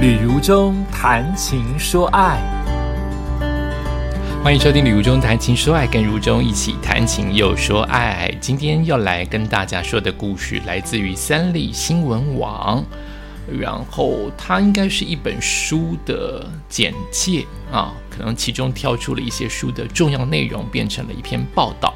旅如中谈情说爱，欢迎收听《旅如中谈情说爱》，跟如中一起谈情又说爱。今天要来跟大家说的故事来自于三立新闻网，然后它应该是一本书的简介啊，可能其中挑出了一些书的重要内容，变成了一篇报道。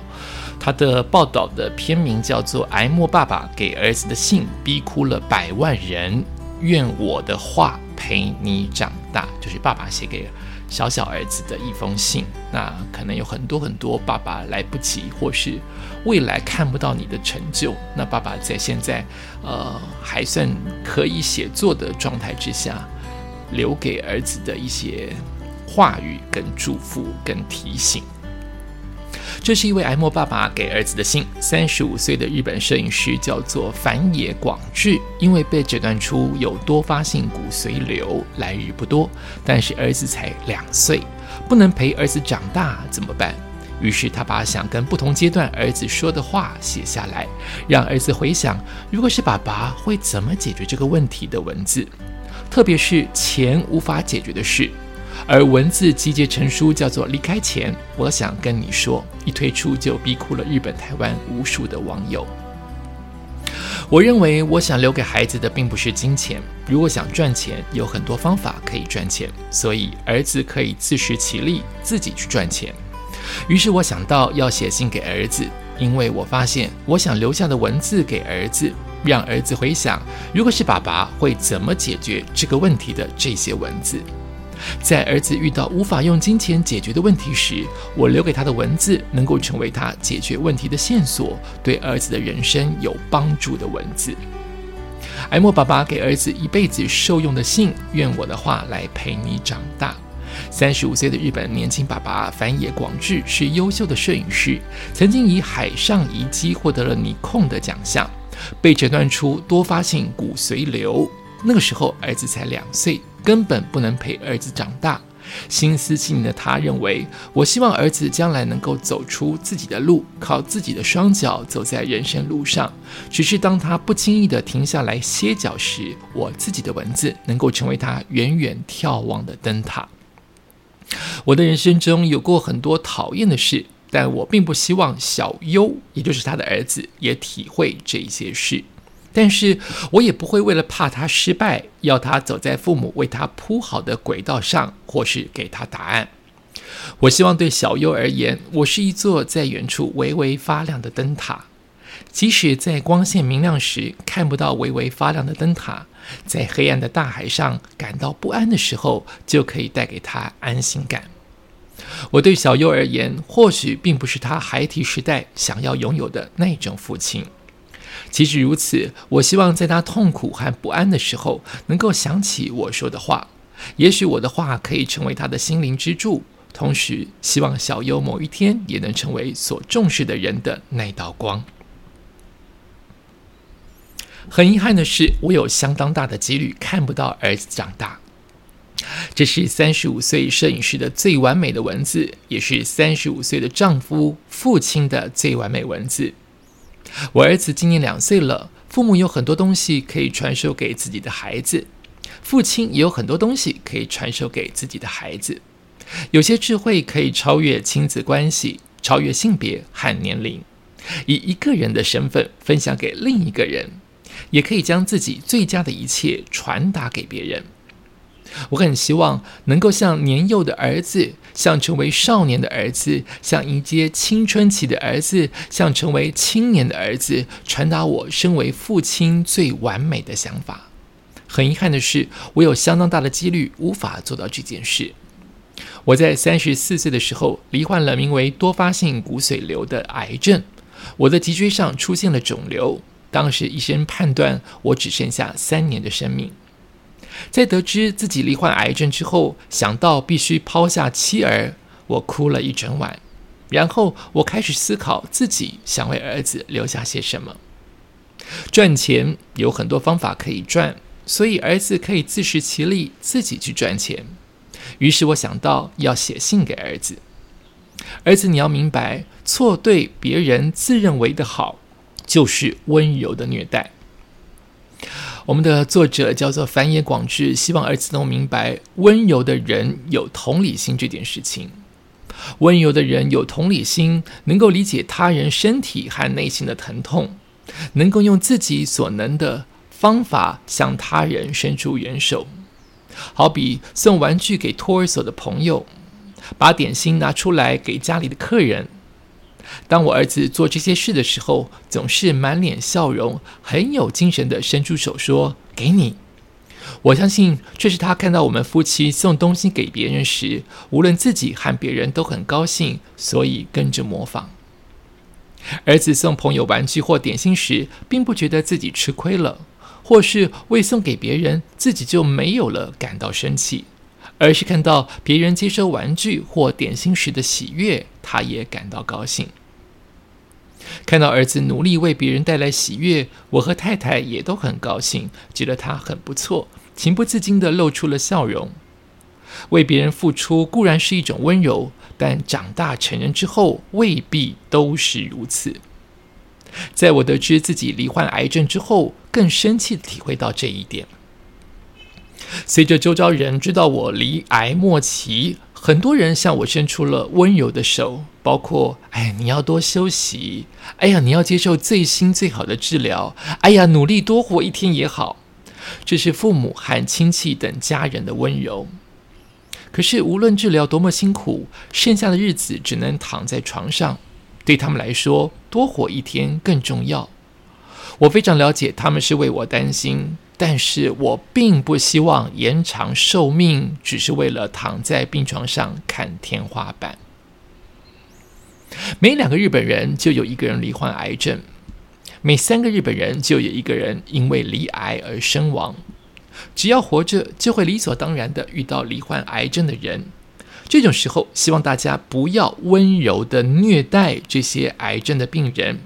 它的报道的篇名叫做《哀莫爸爸给儿子的信逼哭了百万人，愿我的话》。陪你长大，就是爸爸写给小小儿子的一封信。那可能有很多很多爸爸来不及，或是未来看不到你的成就。那爸爸在现在，呃，还算可以写作的状态之下，留给儿子的一些话语、跟祝福、跟提醒。这是一位哀莫爸爸给儿子的信。三十五岁的日本摄影师叫做反野广志，因为被诊断出有多发性骨髓瘤，来日不多。但是儿子才两岁，不能陪儿子长大怎么办？于是他把想跟不同阶段儿子说的话写下来，让儿子回想，如果是爸爸会怎么解决这个问题的文字，特别是钱无法解决的事。而文字集结成书，叫做《离开前我想跟你说》，一推出就逼哭了日本、台湾无数的网友。我认为，我想留给孩子的并不是金钱。如果想赚钱，有很多方法可以赚钱，所以儿子可以自食其力，自己去赚钱。于是我想到要写信给儿子，因为我发现，我想留下的文字给儿子，让儿子回想，如果是爸爸会怎么解决这个问题的这些文字。在儿子遇到无法用金钱解决的问题时，我留给他的文字能够成为他解决问题的线索，对儿子的人生有帮助的文字。艾莫爸爸给儿子一辈子受用的信，愿我的话来陪你长大。三十五岁的日本年轻爸爸反野广志是优秀的摄影师，曾经以海上遗迹获得了尼控的奖项，被诊断出多发性骨髓瘤。那个时候儿子才两岁。根本不能陪儿子长大，心思细腻的他认为，我希望儿子将来能够走出自己的路，靠自己的双脚走在人生路上。只是当他不经意的停下来歇脚时，我自己的文字能够成为他远远眺望的灯塔。我的人生中有过很多讨厌的事，但我并不希望小优，也就是他的儿子，也体会这些事。但是我也不会为了怕他失败，要他走在父母为他铺好的轨道上，或是给他答案。我希望对小优而言，我是一座在远处微微发亮的灯塔。即使在光线明亮时看不到微微发亮的灯塔，在黑暗的大海上感到不安的时候，就可以带给他安心感。我对小优而言，或许并不是他孩提时代想要拥有的那种父亲。即使如此，我希望在他痛苦和不安的时候，能够想起我说的话。也许我的话可以成为他的心灵支柱。同时，希望小优某一天也能成为所重视的人的那道光。很遗憾的是，我有相当大的几率看不到儿子长大。这是三十五岁摄影师的最完美的文字，也是三十五岁的丈夫、父亲的最完美文字。我儿子今年两岁了，父母有很多东西可以传授给自己的孩子，父亲也有很多东西可以传授给自己的孩子。有些智慧可以超越亲子关系，超越性别和年龄，以一个人的身份分享给另一个人，也可以将自己最佳的一切传达给别人。我很希望能够像年幼的儿子，像成为少年的儿子，像迎接青春期的儿子，像成为青年的儿子，传达我身为父亲最完美的想法。很遗憾的是，我有相当大的几率无法做到这件事。我在三十四岁的时候罹患了名为多发性骨髓瘤的癌症，我的脊椎上出现了肿瘤，当时医生判断我只剩下三年的生命。在得知自己罹患癌症之后，想到必须抛下妻儿，我哭了一整晚。然后我开始思考自己想为儿子留下些什么。赚钱有很多方法可以赚，所以儿子可以自食其力，自己去赚钱。于是我想到要写信给儿子：儿子，你要明白，错对别人自认为的好，就是温柔的虐待。我们的作者叫做繁野广志，希望儿子能明白温柔的人有同理心这件事情。温柔的人有同理心，能够理解他人身体和内心的疼痛，能够用自己所能的方法向他人伸出援手。好比送玩具给托儿所的朋友，把点心拿出来给家里的客人。当我儿子做这些事的时候，总是满脸笑容，很有精神的伸出手说：“给你。”我相信这是他看到我们夫妻送东西给别人时，无论自己和别人都很高兴，所以跟着模仿。儿子送朋友玩具或点心时，并不觉得自己吃亏了，或是为送给别人自己就没有了感到生气，而是看到别人接收玩具或点心时的喜悦，他也感到高兴。看到儿子努力为别人带来喜悦，我和太太也都很高兴，觉得他很不错，情不自禁地露出了笑容。为别人付出固然是一种温柔，但长大成人之后未必都是如此。在我得知自己罹患癌症之后，更深切地体会到这一点。随着周遭人知道我离癌末期，很多人向我伸出了温柔的手。包括，哎，你要多休息。哎呀，你要接受最新最好的治疗。哎呀，努力多活一天也好。这是父母和亲戚等家人的温柔。可是，无论治疗多么辛苦，剩下的日子只能躺在床上，对他们来说，多活一天更重要。我非常了解他们是为我担心，但是我并不希望延长寿命，只是为了躺在病床上看天花板。每两个日本人就有一个人罹患癌症，每三个日本人就有一个人因为罹癌而身亡。只要活着，就会理所当然的遇到罹患癌症的人。这种时候，希望大家不要温柔的虐待这些癌症的病人，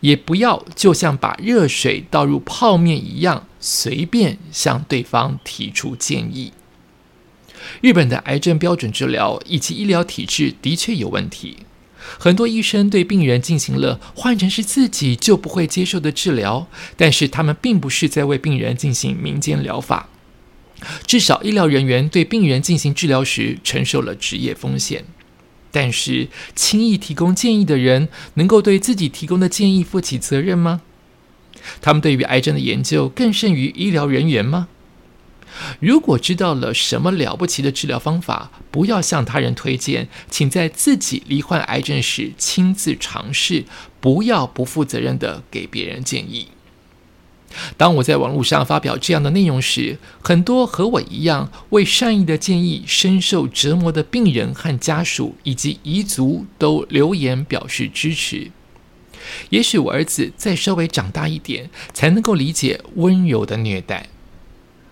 也不要就像把热水倒入泡面一样，随便向对方提出建议。日本的癌症标准治疗以及医疗体制的确有问题。很多医生对病人进行了换成是自己就不会接受的治疗，但是他们并不是在为病人进行民间疗法。至少医疗人员对病人进行治疗时承受了职业风险，但是轻易提供建议的人能够对自己提供的建议负起责任吗？他们对于癌症的研究更胜于医疗人员吗？如果知道了什么了不起的治疗方法，不要向他人推荐，请在自己罹患癌症时亲自尝试，不要不负责任的给别人建议。当我在网络上发表这样的内容时，很多和我一样为善意的建议深受折磨的病人和家属以及彝族都留言表示支持。也许我儿子再稍微长大一点，才能够理解温柔的虐待。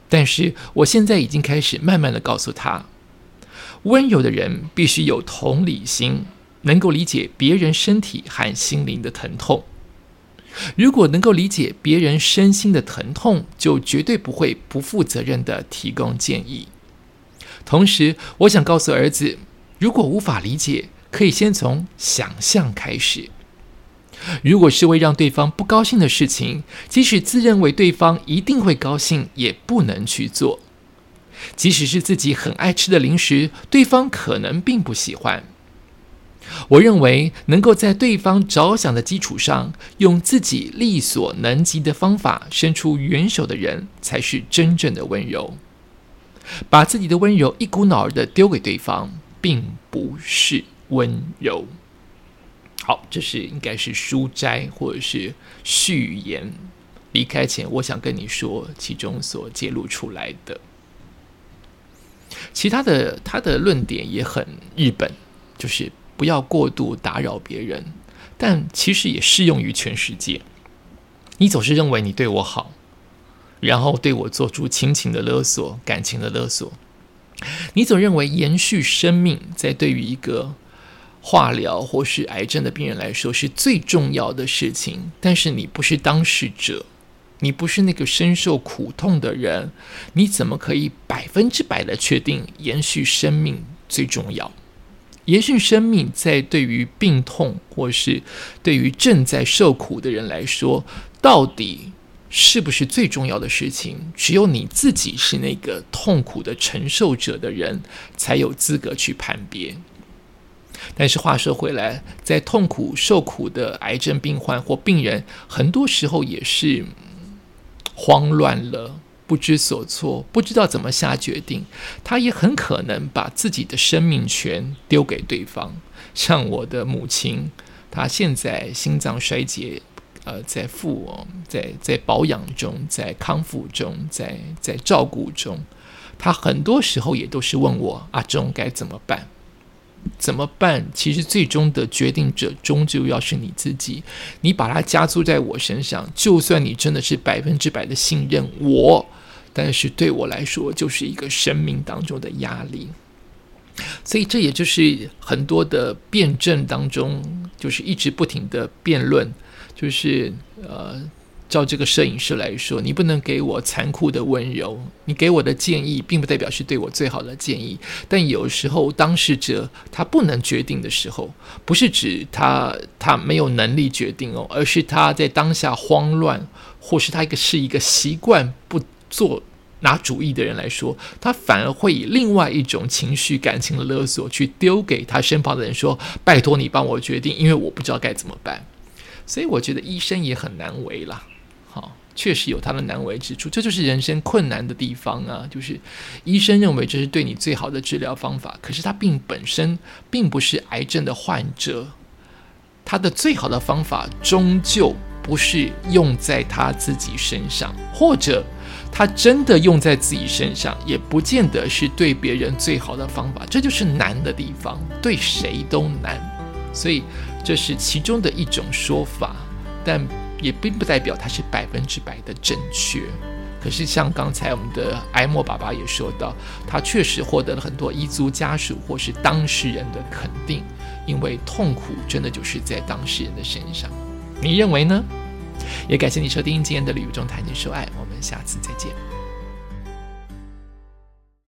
但是我现在已经开始慢慢的告诉他，温柔的人必须有同理心，能够理解别人身体和心灵的疼痛。如果能够理解别人身心的疼痛，就绝对不会不负责任的提供建议。同时，我想告诉儿子，如果无法理解，可以先从想象开始。如果是为让对方不高兴的事情，即使自认为对方一定会高兴，也不能去做。即使是自己很爱吃的零食，对方可能并不喜欢。我认为，能够在对方着想的基础上，用自己力所能及的方法伸出援手的人，才是真正的温柔。把自己的温柔一股脑儿的丢给对方，并不是温柔。好，这是应该是书斋或者是序言。离开前，我想跟你说其中所揭露出来的。其他的，他的论点也很日本，就是不要过度打扰别人，但其实也适用于全世界。你总是认为你对我好，然后对我做出亲情的勒索、感情的勒索。你总认为延续生命，在对于一个。化疗或是癌症的病人来说是最重要的事情，但是你不是当事者，你不是那个深受苦痛的人，你怎么可以百分之百的确定延续生命最重要？延续生命在对于病痛或是对于正在受苦的人来说，到底是不是最重要的事情？只有你自己是那个痛苦的承受者的人，才有资格去判别。但是话说回来，在痛苦受苦的癌症病患或病人，很多时候也是慌乱了，不知所措，不知道怎么下决定。他也很可能把自己的生命权丢给对方。像我的母亲，她现在心脏衰竭，呃，在复，在在保养中，在康复中，在在照顾中，她很多时候也都是问我：阿忠该怎么办？怎么办？其实最终的决定者终究要是你自己。你把它加注在我身上，就算你真的是百分之百的信任我，但是对我来说就是一个生命当中的压力。所以这也就是很多的辩证当中，就是一直不停的辩论，就是呃。照这个摄影师来说，你不能给我残酷的温柔，你给我的建议并不代表是对我最好的建议。但有时候当事者他不能决定的时候，不是指他他没有能力决定哦，而是他在当下慌乱，或是他一个是一个习惯不做拿主意的人来说，他反而会以另外一种情绪感情的勒索去丢给他身旁的人说：“拜托你帮我决定，因为我不知道该怎么办。”所以我觉得医生也很难为了。确实有他的难为之处，这就是人生困难的地方啊！就是医生认为这是对你最好的治疗方法，可是他并本身并不是癌症的患者，他的最好的方法终究不是用在他自己身上，或者他真的用在自己身上，也不见得是对别人最好的方法。这就是难的地方，对谁都难，所以这是其中的一种说法，但。也并不代表它是百分之百的正确，可是像刚才我们的埃莫爸爸也说到，他确实获得了很多彝族家属或是当事人的肯定，因为痛苦真的就是在当事人的身上。你认为呢？也感谢你收听今天的旅途中谈情说爱，我们下次再见。